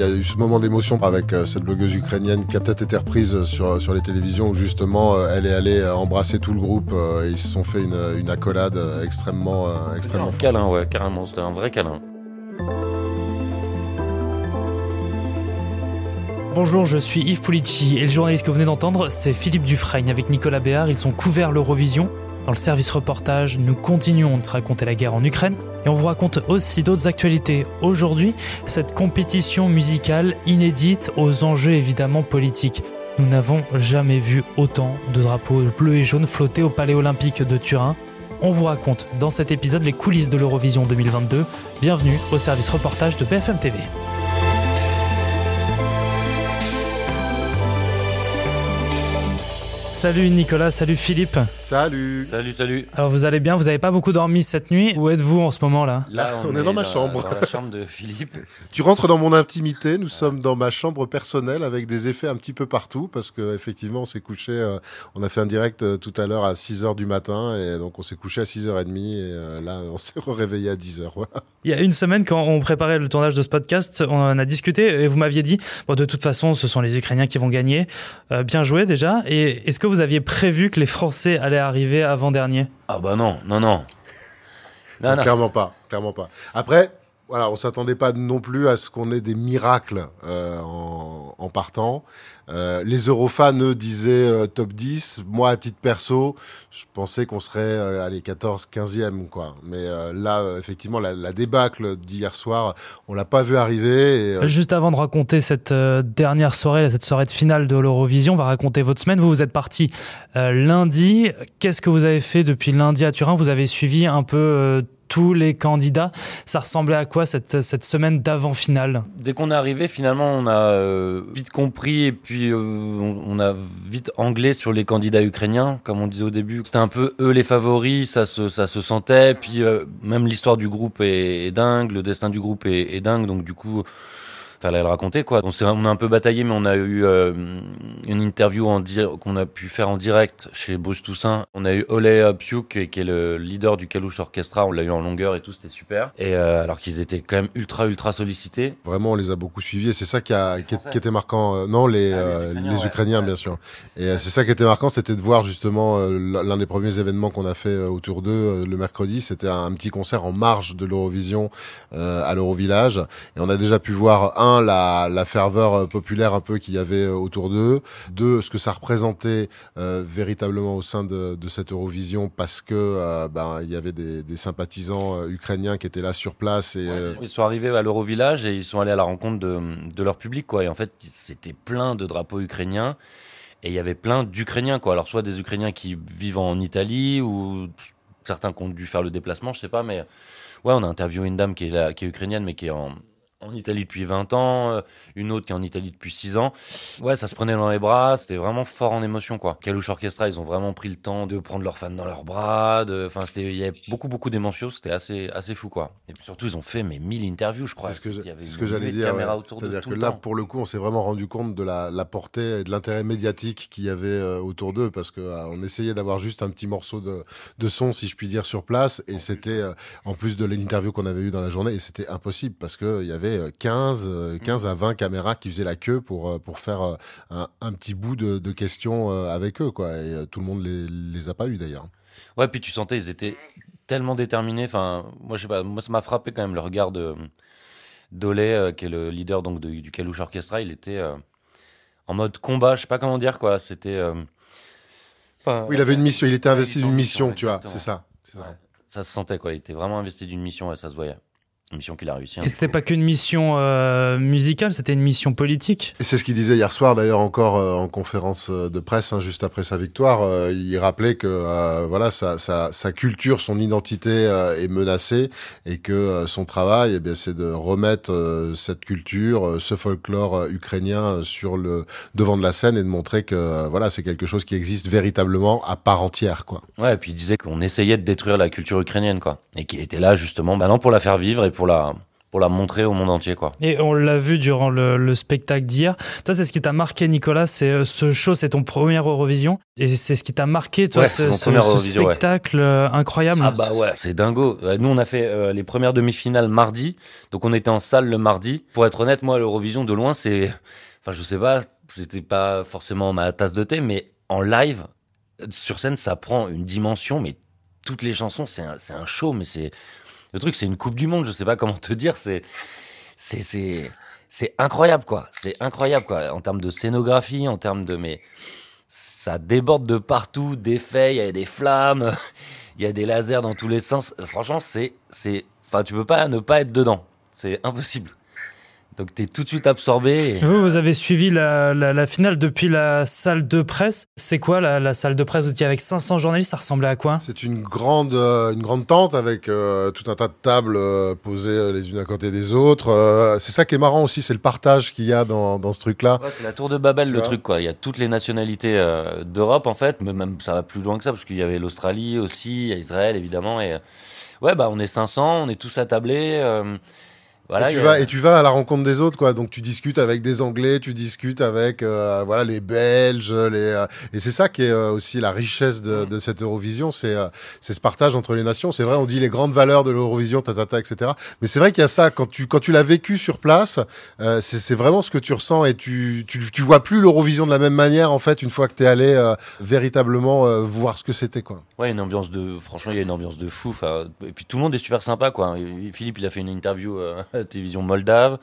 Il y a eu ce moment d'émotion avec euh, cette blogueuse ukrainienne qui a peut-être été reprise sur, sur les télévisions où justement euh, elle est allée embrasser tout le groupe et ils se sont fait une, une accolade extrêmement, extrêmement Un câlin, ouais, carrément, c'était un vrai câlin. Bonjour, je suis Yves Pulici et le journaliste que vous venez d'entendre, c'est Philippe Dufresne avec Nicolas Béard. Ils sont couverts l'Eurovision. Dans le service reportage, nous continuons de raconter la guerre en Ukraine et on vous raconte aussi d'autres actualités. Aujourd'hui, cette compétition musicale inédite aux enjeux évidemment politiques. Nous n'avons jamais vu autant de drapeaux bleus et jaunes flotter au Palais olympique de Turin. On vous raconte dans cet épisode les coulisses de l'Eurovision 2022. Bienvenue au service reportage de BFM TV. Salut Nicolas, salut Philippe. Salut. Salut, salut. Alors vous allez bien, vous n'avez pas beaucoup dormi cette nuit? Où êtes-vous en ce moment là Là, on, est, dans ma chambre. Dans la chambre de Philippe. tu rentres dans mon intimité. Nous sommes dans ma chambre personnelle avec des effets un petit peu partout parce que effectivement, on s'est couché. Euh, on a fait un direct euh, tout à l'heure à 6 h du matin et donc on s'est couché à 6h30 et euh, là, on s'est réveillé à 10 h Voilà. Il y a une semaine, quand on préparait le tournage de ce podcast, on en a discuté et vous m'aviez dit bon, de toute façon, ce sont les Ukrainiens qui vont gagner. bien joué déjà. Et est-ce que vous aviez prévu que les Français allaient arriver avant-dernier? Ah bah non, non, non. non, Clairement pas, clairement pas. Après, voilà, on s'attendait pas non plus à ce qu'on ait des miracles euh, en, en, partant. Euh, les Eurofans, eux, disaient euh, top 10. Moi, à titre perso, je pensais qu'on serait euh, allez 14, 15e, quoi. Mais euh, là, effectivement, la, la débâcle d'hier soir, on l'a pas vu arriver. Et, Juste avant de raconter cette dernière soirée, cette soirée de finale de l'Eurovision, on va raconter votre semaine. Vous, vous êtes parti lundi. Qu'est-ce que vous avez fait depuis lundi à Turin? Vous avez suivi un peu tous les candidats. Ça ressemblait à quoi cette, semaine d'avant-finale? Dès qu'on est arrivé, finalement, on a euh, vite compris et puis euh, on, a vite anglais sur les candidats ukrainiens. Comme on disait au début, c'était un peu eux les favoris, ça se, ça se sentait. Puis euh, même l'histoire du groupe est, dingue, le destin du groupe est, est dingue. Donc du coup fallait le raconter quoi. On, on a un peu bataillé, mais on a eu euh, une interview en qu'on a pu faire en direct chez Bruce Toussaint. On a eu Ole Piuk qui est le leader du Kalouche Orchestra. On l'a eu en longueur et tout, c'était super. Et euh, alors qu'ils étaient quand même ultra ultra sollicités. Vraiment, on les a beaucoup suivis et c'est ça qui, a, qui, était marquant. Euh, non, les, ah, les Ukrainiens, bien sûr. Et c'est ça qui était marquant, c'était de voir justement l'un des premiers événements qu'on a fait autour d'eux le mercredi. C'était un, petit concert en marge de l'Eurovision à l'Eurovillage et on a déjà pu voir un la, la ferveur euh, populaire un peu qu'il y avait euh, autour d'eux, deux, ce que ça représentait euh, véritablement au sein de, de, cette Eurovision, parce que ben il y avait des, des sympathisants ukrainiens qui étaient là sur place et ils sont arrivés à l'Eurovillage et ils sont allés à la rencontre de, de leur public quoi. Et en fait, c'était plein de drapeaux ukrainiens et il y avait plein d'Ukrainiens quoi. Alors soit des Ukrainiens qui vivent en Italie ou certains qui ont dû faire le déplacement, je sais pas, mais ouais, on a interviewé une dame qui est là, qui est ukrainienne mais qui est en en Italie depuis 20 ans, euh, une autre qui est en Italie depuis 6 ans. Ouais, ça se prenait dans les bras, c'était vraiment fort en émotion, quoi. Kalouche Orchestra, ils ont vraiment pris le temps de prendre leurs fans dans leurs bras, de, enfin, c'était, il y avait beaucoup, beaucoup d'émotions, c'était assez, assez fou, quoi. Et puis surtout, ils ont fait, mais 1000 interviews, je crois. C'est ce que, ce que j'allais dire. C'est-à-dire que là, pour le coup, on s'est vraiment rendu compte de la, la portée et de l'intérêt médiatique qu'il y avait euh, autour d'eux, parce que euh, on essayait d'avoir juste un petit morceau de, de son, si je puis dire, sur place, et c'était, en plus de l'interview qu'on avait eue dans la journée, et c'était impossible, parce que il y avait 15, 15 euh, à 20 caméras qui faisaient la queue pour, euh, pour faire euh, un, un petit bout de, de, questions avec eux, quoi. Et tout le monde les, les a pas eu d'ailleurs. Ouais, puis tu sentais, ils étaient tellement déterminés. Enfin, moi, je sais pas, moi, ça m'a frappé quand même le regard de Dolé, qui est le leader donc du Kalouche Orchestra. Il était en mode combat, je sais pas comment dire, quoi. C'était. oui, il avait une mission, il était investi d'une mission, tu vois, c'est ça. ça. ça se sentait, quoi. Il était vraiment investi d'une mission et ça se voyait. Une mission qu'il a réussi. Et c'était pas qu'une mission euh, musicale, c'était une mission politique. Et c'est ce qu'il disait hier soir d'ailleurs encore euh, en conférence euh, de presse, hein, juste après sa victoire. Euh, il rappelait que voilà sa, sa, sa, culture, son identité est menacée et que son travail, eh bien, c'est de remettre cette culture, ce folklore ukrainien sur le devant de la scène et de montrer que voilà c'est quelque chose qui existe véritablement à part entière, quoi. Ouais, et puis il disait qu'on essayait de détruire la culture ukrainienne, quoi, et qu'il était là justement, maintenant pour la faire vivre et pour pour la pour la montrer au monde entier quoi. Et on l'a vu durant le, le spectacle d'hier. Toi, c'est ce qui t'a marqué, Nicolas. C'est euh, ce show, c'est ton premier Eurovision, et c'est ce qui t'a marqué, toi, Ouais, ce, ouais. spectacle euh, incroyable? Ah bah ouais, c'est dingo. Euh, Nous on a fait euh, les premières demi-finales mardi, donc on était en salle le mardi. Pour être honnête, moi l'Eurovision de loin, c'est, enfin je sais pas, c'était pas forcément ma tasse de thé, mais en live sur scène, ça prend une dimension, mais toutes les chansons, c'est un, c'est un show, mais c'est le truc, c'est une coupe du monde. Je sais pas comment te dire, c'est, c'est, c'est, c'est incroyable quoi. C'est incroyable quoi en termes de scénographie, en termes de mais ça déborde de partout, d'effets, il y a des flammes, il y a des lasers dans tous les sens. Franchement, c'est, c'est, enfin, tu peux pas ne pas être dedans. C'est impossible. Donc, t'es tout de suite absorbé. et- Vous, vous avez suivi la, la, la finale depuis la salle de presse. C'est quoi la, la salle de presse? Vous étiez avec 500 journalistes, ça ressemblait à quoi? C'est une grande, euh, une grande tente avec euh, tout un tas de tables euh, posées les unes à côté des autres. Euh, c'est ça qui est marrant aussi, c'est le partage qu'il y a dans, dans ce truc-là. Ouais, c'est la tour de Babel Tu le truc quoi. Il y a toutes les nationalités euh, d'Europe en fait, mais même ça va plus loin que ça parce qu'il y avait l'Australie aussi, il y a Israël évidemment et euh, ouais bah on est 500, on est tous attablés. Voilà. et, tu a- vas, et tu vas à la rencontre des autres, quoi. Donc tu discutes avec des Anglais, tu discutes avec euh, voilà les Belges, les euh, et c'est ça qui est euh, aussi la richesse de, de cette Eurovision, c'est euh, c'est ce partage entre les nations. C'est vrai, on dit les grandes valeurs de l'Eurovision, tatata, etc. Mais c'est vrai qu'il y a ça quand tu quand tu l'as vécu sur place, euh, c'est vraiment ce que tu ressens et tu tu tu vois plus l'Eurovision de la même manière en fait une fois que t'es allé euh, véritablement euh, voir ce que c'était, quoi. Ouais, une ambiance de. Franchement, il y a une ambiance de fou. Et puis tout le monde est super sympa, quoi. Et Philippe, il a fait une interview euh, la télévision moldave.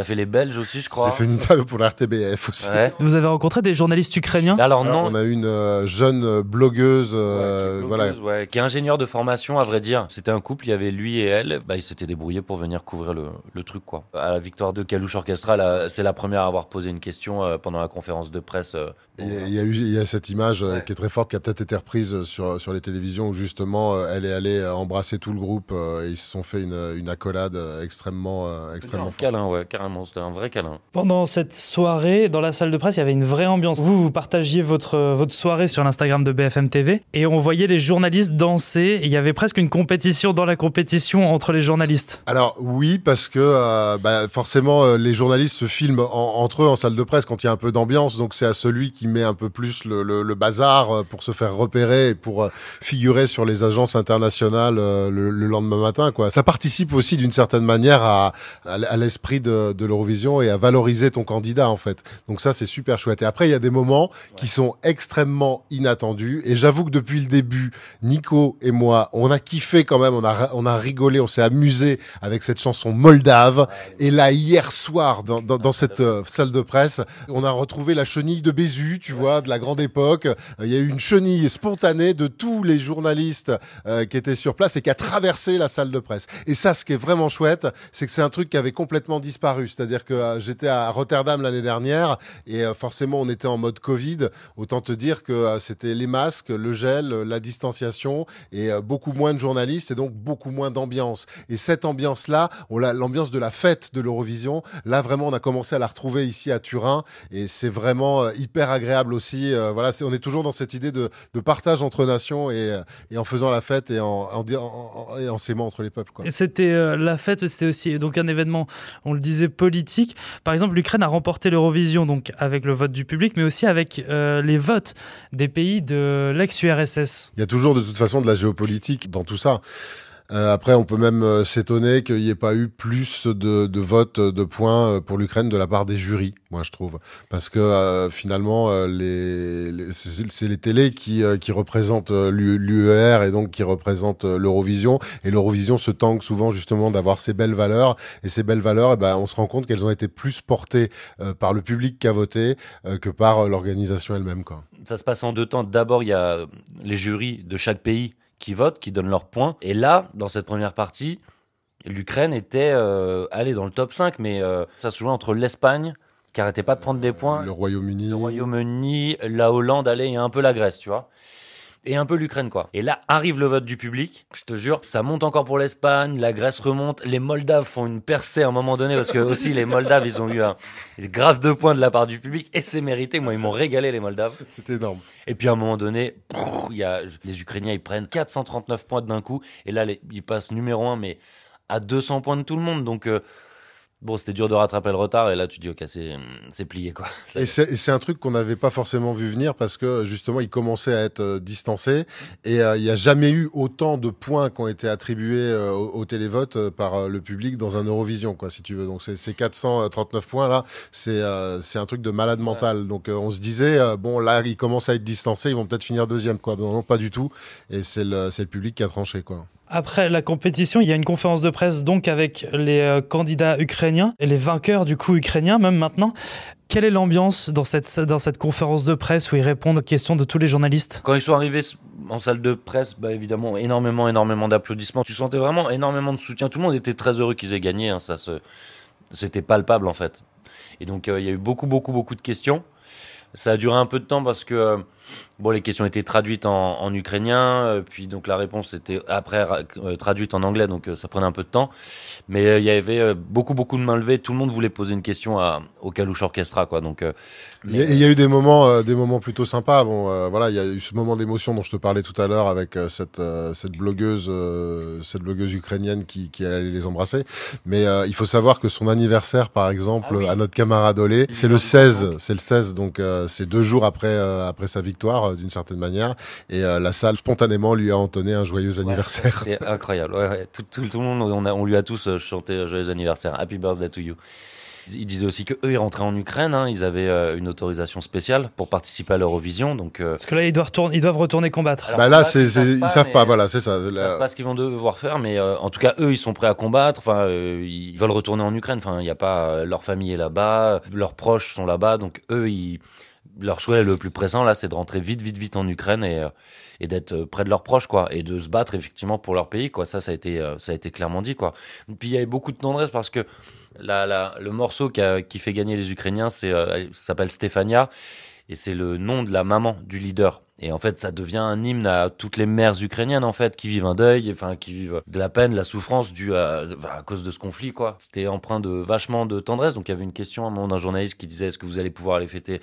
T'as fait les Belges aussi, je J'ai crois. fait une interview pour la RTBF aussi. Ouais. Vous avez rencontré des journalistes ukrainiens? Alors Alors, non. on a une euh, jeune blogueuse, euh, Ouais, qui est voilà, blogueuse, ouais, qui est ingénieur de formation, à vrai dire. C'était un couple, il y avait lui et elle. Bah, ils s'étaient débrouillés pour venir couvrir le, le truc, quoi. À la victoire de Kalouche Orchestra, c'est la première à avoir posé une question euh, pendant la conférence de presse. euh, Il y, a, il y a eu, il y a cette image euh, Ouais. qui est très forte, qui a peut-être été reprise sur sur les télévisions où justement elle est allée embrasser tout le groupe euh, et ils se sont fait une, une accolade extrêmement euh, extrêmement un forte. câlin, ouais, carrément. C'était un vrai câlin. Pendant cette soirée, dans la salle de presse, il y avait une vraie ambiance. Vous, vous partagiez votre, votre soirée sur l'Instagram de BFM TV et on voyait les journalistes danser. Et il y avait presque une compétition dans la compétition entre les journalistes. Alors oui, parce que euh, bah, forcément euh, les journalistes se filment en- entre eux en salle de presse quand il y a un peu d'ambiance, donc c'est à celui qui met un peu plus le, le, le bazar euh, pour se faire repérer et pour euh, figurer sur les agences internationales euh, le, le lendemain matin. Quoi. Ça participe aussi d'une certaine manière à, à l- à l'esprit de, de l'Eurovision et à valoriser ton candidat en fait. Donc ça c'est super chouette. Et après il y a des moments qui sont extrêmement inattendus et j'avoue que depuis le début, Nico et moi, on a kiffé quand même, on a on a rigolé, on s'est amusé avec cette chanson moldave. Et là hier soir dans dans, dans cette euh, salle de presse, on a retrouvé la chenille de Bézu, tu vois, de la grande époque. Euh, Il y a eu une chenille spontanée de tous les journalistes euh, qui étaient sur place et qui a traversé la salle de presse. Et ça, ce qui est vraiment chouette, c'est que c'est un truc qui avait complètement disparu. C'est-à-dire que euh, j'étais à Rotterdam l'année dernière et euh, forcément on était en mode Covid. Autant te dire que euh, c'était les masques, le gel, la distanciation et beaucoup moins de journalistes et donc beaucoup moins d'ambiance. Et cette ambiance-là, l'ambiance de la fête de l'Eurovision, là vraiment on a commencé à la retrouver ici à Turin et c'est vraiment hyper agréable aussi. Voilà, on est toujours dans cette idée de, partage entre nations et, en faisant la fête et en, s'aimant entre les peuples. Et c'était la fête, c'était aussi donc un événement, on le disait, politique. Par exemple, l'Ukraine a remporté l'Eurovision donc avec le vote du public, mais aussi avec euh, les votes des pays de l'ex-URSS. Il y a toujours de toute façon de la géopolitique dans tout ça. Euh, après, on peut même euh, s'étonner qu'il n'y ait pas eu plus de, de votes de points euh, pour l'Ukraine de la part des jurys, moi je trouve, parce que euh, finalement, euh, les, c'est les télés qui, euh, qui représentent euh, l'U- l'UER et donc qui représentent euh, l'Eurovision. Et l'Eurovision se tangue souvent justement d'avoir ces belles valeurs. Et ces belles valeurs, eh ben, on se rend compte qu'elles ont été plus portées euh, par le public qui a voté euh, que par euh, l'organisation elle-même. Ça se passe en deux temps. D'abord, il y a les jurys de chaque pays qui votent, qui donnent leurs points. Et là, dans cette première partie, l'Ukraine était euh, allée dans le top 5, mais euh, ça se jouait entre l'Espagne, qui arrêtait pas de prendre des points, Le Royaume-Uni. le Royaume-Uni, la Hollande, allez, et un peu la Grèce, tu vois. Et un peu l'Ukraine, quoi. Et là, arrive le vote du public. Je te jure, ça monte encore pour l'Espagne, la Grèce remonte, les Moldaves font une percée à un moment donné, parce que aussi, les Moldaves, ils ont eu un grave de points de la part du public, et c'est mérité. Moi, ils m'ont régalé, les Moldaves. C'est énorme. Et puis à un moment donné, il y a, les Ukrainiens ils prennent 439 points d'un coup et là les- ils passent numéro un mais à 200 points de tout le monde. Donc, euh, bon, c'était dur de rattraper le retard. Et là, tu dis, ok, c'est, c'est plié, quoi. Et c'est, c'est un truc qu'on n'avait pas forcément vu venir parce que justement, il commençait à être euh, distancé. Et euh, il n'y a jamais eu autant de points qui ont été attribués euh, au, au télévote euh, par euh, le public dans un Eurovision, quoi, si tu veux. Donc, c'est, c'est 439 points là. C'est, euh, c'est un truc de malade mental. Donc, euh, on se disait, euh, bon, là, ils commencent à être distancés, ils vont peut-être finir deuxième, quoi. Non, non, pas du tout. Et c'est le, c'est le public qui a tranché, quoi. Après la compétition, il y a une conférence de presse donc avec les euh, candidats ukrainiens et les vainqueurs du coup ukrainiens même maintenant. Quelle est l'ambiance dans cette, dans cette conférence de presse où ils répondent aux questions de tous les journalistes? Quand ils sont arrivés en salle de presse, bah évidemment, énormément, énormément d'applaudissements. Tu sentais vraiment énormément de soutien. Tout le monde était très heureux qu'ils aient gagné. Hein. Ça se, c'était palpable en fait. Et donc euh, il y a eu beaucoup, beaucoup, beaucoup de questions. Ça a duré un peu de temps parce que euh, bon, les questions étaient traduites en, en ukrainien, euh, puis donc la réponse était après euh, traduite en anglais, donc ça prenait un peu de temps. Mais il y avait beaucoup, beaucoup de mains levées. Tout le monde voulait poser une question à, au Kalouche Orchestra, quoi. Donc euh, Il y, a- il y a eu des moments, euh, des moments plutôt sympas. Bon, euh, voilà, il y a eu ce moment d'émotion dont je te parlais tout à l'heure avec euh, cette euh, cette blogueuse, euh, cette blogueuse ukrainienne qui qui allait les embrasser. Mais euh, il faut savoir que son anniversaire, par exemple, Ah oui. à notre camarade Olé, c'est est le dans le 16, temps. c'est le 16, donc euh, c'est deux jours après euh, après sa victoire euh, d'une certaine manière. Et euh, la salle spontanément lui a entonné un joyeux Ouais, anniversaire. C'était incroyable. Ouais, ouais. Tout, tout, tout le monde, on, a, on lui a tous euh, chanté euh, joyeux anniversaire, happy birthday to you. Ils disaient aussi que eux, ils rentraient en Ukraine. Hein, ils avaient euh, une autorisation spéciale pour participer à l'Eurovision. Donc, euh, Parce que là, ils doivent retourner, ils doivent retourner combattre. Alors, bah là, là, c'est, ils savent c'est- ils pas, savent mais- pas, voilà, c'est ça. ils savent pas ce qu'ils vont devoir faire, mais euh, en tout cas, eux, ils sont prêts à combattre. Enfin, euh, ils veulent retourner en Ukraine. Enfin, il n'y a pas euh, leur famille est là-bas, leurs proches sont là-bas, donc eux, ils, leur souhait le plus pressant là, c'est de rentrer vite, vite, vite en Ukraine et euh, et d'être euh, près de leurs proches, quoi, et de se battre effectivement pour leur pays, quoi. Ça, ça a été, euh, ça a été clairement dit, quoi. Puis il y avait beaucoup de tendresse parce que la, le morceau qui, a- qui fait gagner les Ukrainiens, c'est, elle s'appelle Stefania et c'est le nom de la maman du leader. Et en fait, ça devient un hymne à toutes les mères ukrainiennes, en fait, qui vivent un deuil, enfin, qui vivent de la peine, de la souffrance due à, à cause de ce conflit, quoi. C'était empreint de vachement de tendresse. Donc, il y avait une question à un moment d'un journaliste qui disait, est-ce que vous allez pouvoir aller fêter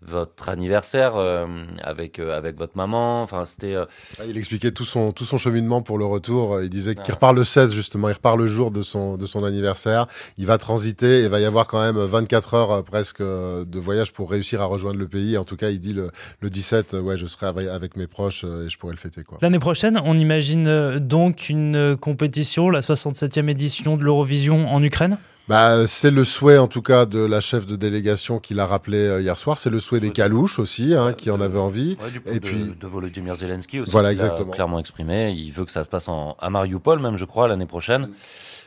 votre anniversaire euh, avec euh, avec votre maman? Enfin, c'était euh, Il expliquait tout son tout son cheminement pour le retour. Il disait qu'il Ah. repart le 16 justement. Il repart le jour de son de son anniversaire. Il va transiter et va y avoir quand même 24 heures euh, presque euh, de voyage pour réussir à rejoindre le pays. En tout cas, il dit le le 17, euh, ouais, je serai avec, avec mes proches euh, et je pourrai le fêter quoi. L'année prochaine, on imagine euh, donc une euh, compétition, la 67e édition de l'Eurovision en Ukraine? Bah, c'est le souhait en tout cas de la chef de délégation qui l'a rappelé euh, hier soir. C'est le souhait des Calouches aussi, hein, qui en de- avaient envie. ouais, du coup, Et de, puis- de Volodymyr Zelensky aussi. Voilà, qu'il a exactement. clairement exprimé. Il veut que ça se passe en, à Mariupol, même, je crois, l'année prochaine.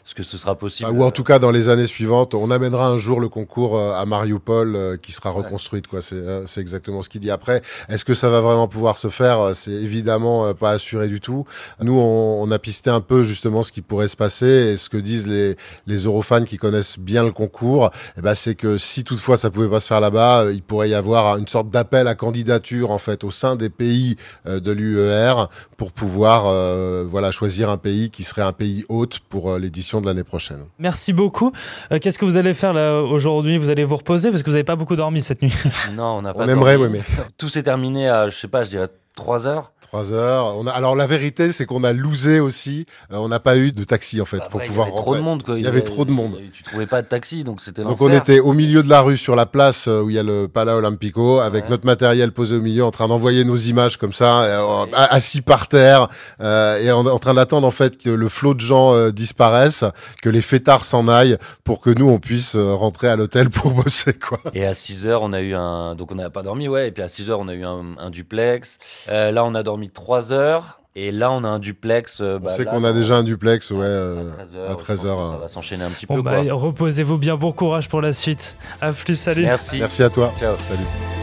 Est-ce que ce sera possible ou en tout cas dans les années suivantes, on amènera un jour le concours euh, à Mariupol euh, qui sera reconstruite quoi. C'est euh, exactement ce qu'il dit. Après, est-ce que ça va vraiment pouvoir se faire? Euh, C'est évidemment euh, pas assuré du tout. Nous, on, on a pisté un peu justement ce qui pourrait se passer et ce que disent les les Eurofans qui connaissent bien le concours. Eh ben c'est que si toutefois ça pouvait pas se faire là-bas, euh, il pourrait y avoir une sorte d'appel à candidature en fait au sein des pays euh, de l'UER pour pouvoir euh, voilà choisir un pays qui serait un pays hôte pour euh, l'édition de l'année prochaine. Merci beaucoup. Euh, Qu'est-ce que vous allez faire là aujourd'hui? Vous allez vous reposer parce que vous n'avez pas beaucoup dormi cette nuit. Non, on n'a pas. On aimerait, dormi. oui, mais Tout s'est terminé à, je sais pas, je dirais trois heures. trois heures. On a, alors la vérité, c'est qu'on a loosé aussi. Euh, on n'a pas eu de taxi en fait pour Après, pouvoir il y avait trop de monde, quoi. Il y avait trop de monde. Tu trouvais pas de taxi, donc c'était Donc on était au milieu de la rue sur la place euh, où il y a le Pala Olimpico avec Ouais. notre matériel posé au milieu en train d'envoyer nos images comme ça euh, Ouais. assis par terre euh, et en, en train d'attendre en fait que le flot de gens euh, disparaisse, que les fêtards s'en aillent pour que nous on puisse rentrer à l'hôtel pour bosser quoi. Et à 6 heures, on a eu un, donc on n'a pas dormi, ouais. Et puis à 6 heures, on a eu un, un duplex. Euh, là, on a dormi 3 heures. Et là, on a un duplex. euh, On bah, sait là, qu'on a déjà un duplex ouais euh, à 13 heures. à je pense 13 que heures. Ça euh. va s'enchaîner un petit Bon peu, bah, reposez-vous bien, bon courage pour la suite. À plus, salut. Merci. Merci à toi. Ciao. Salut.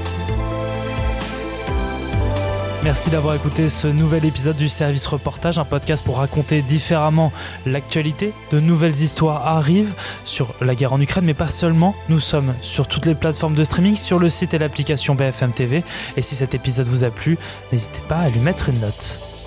Merci d'avoir écouté ce nouvel épisode du Service Reportage, un podcast pour raconter différemment l'actualité. De nouvelles histoires arrivent sur la guerre en Ukraine, mais pas seulement. Nous sommes sur toutes les plateformes de streaming, sur le site et l'application BFM TV. Et si cet épisode vous a plu, n'hésitez pas à lui mettre une note.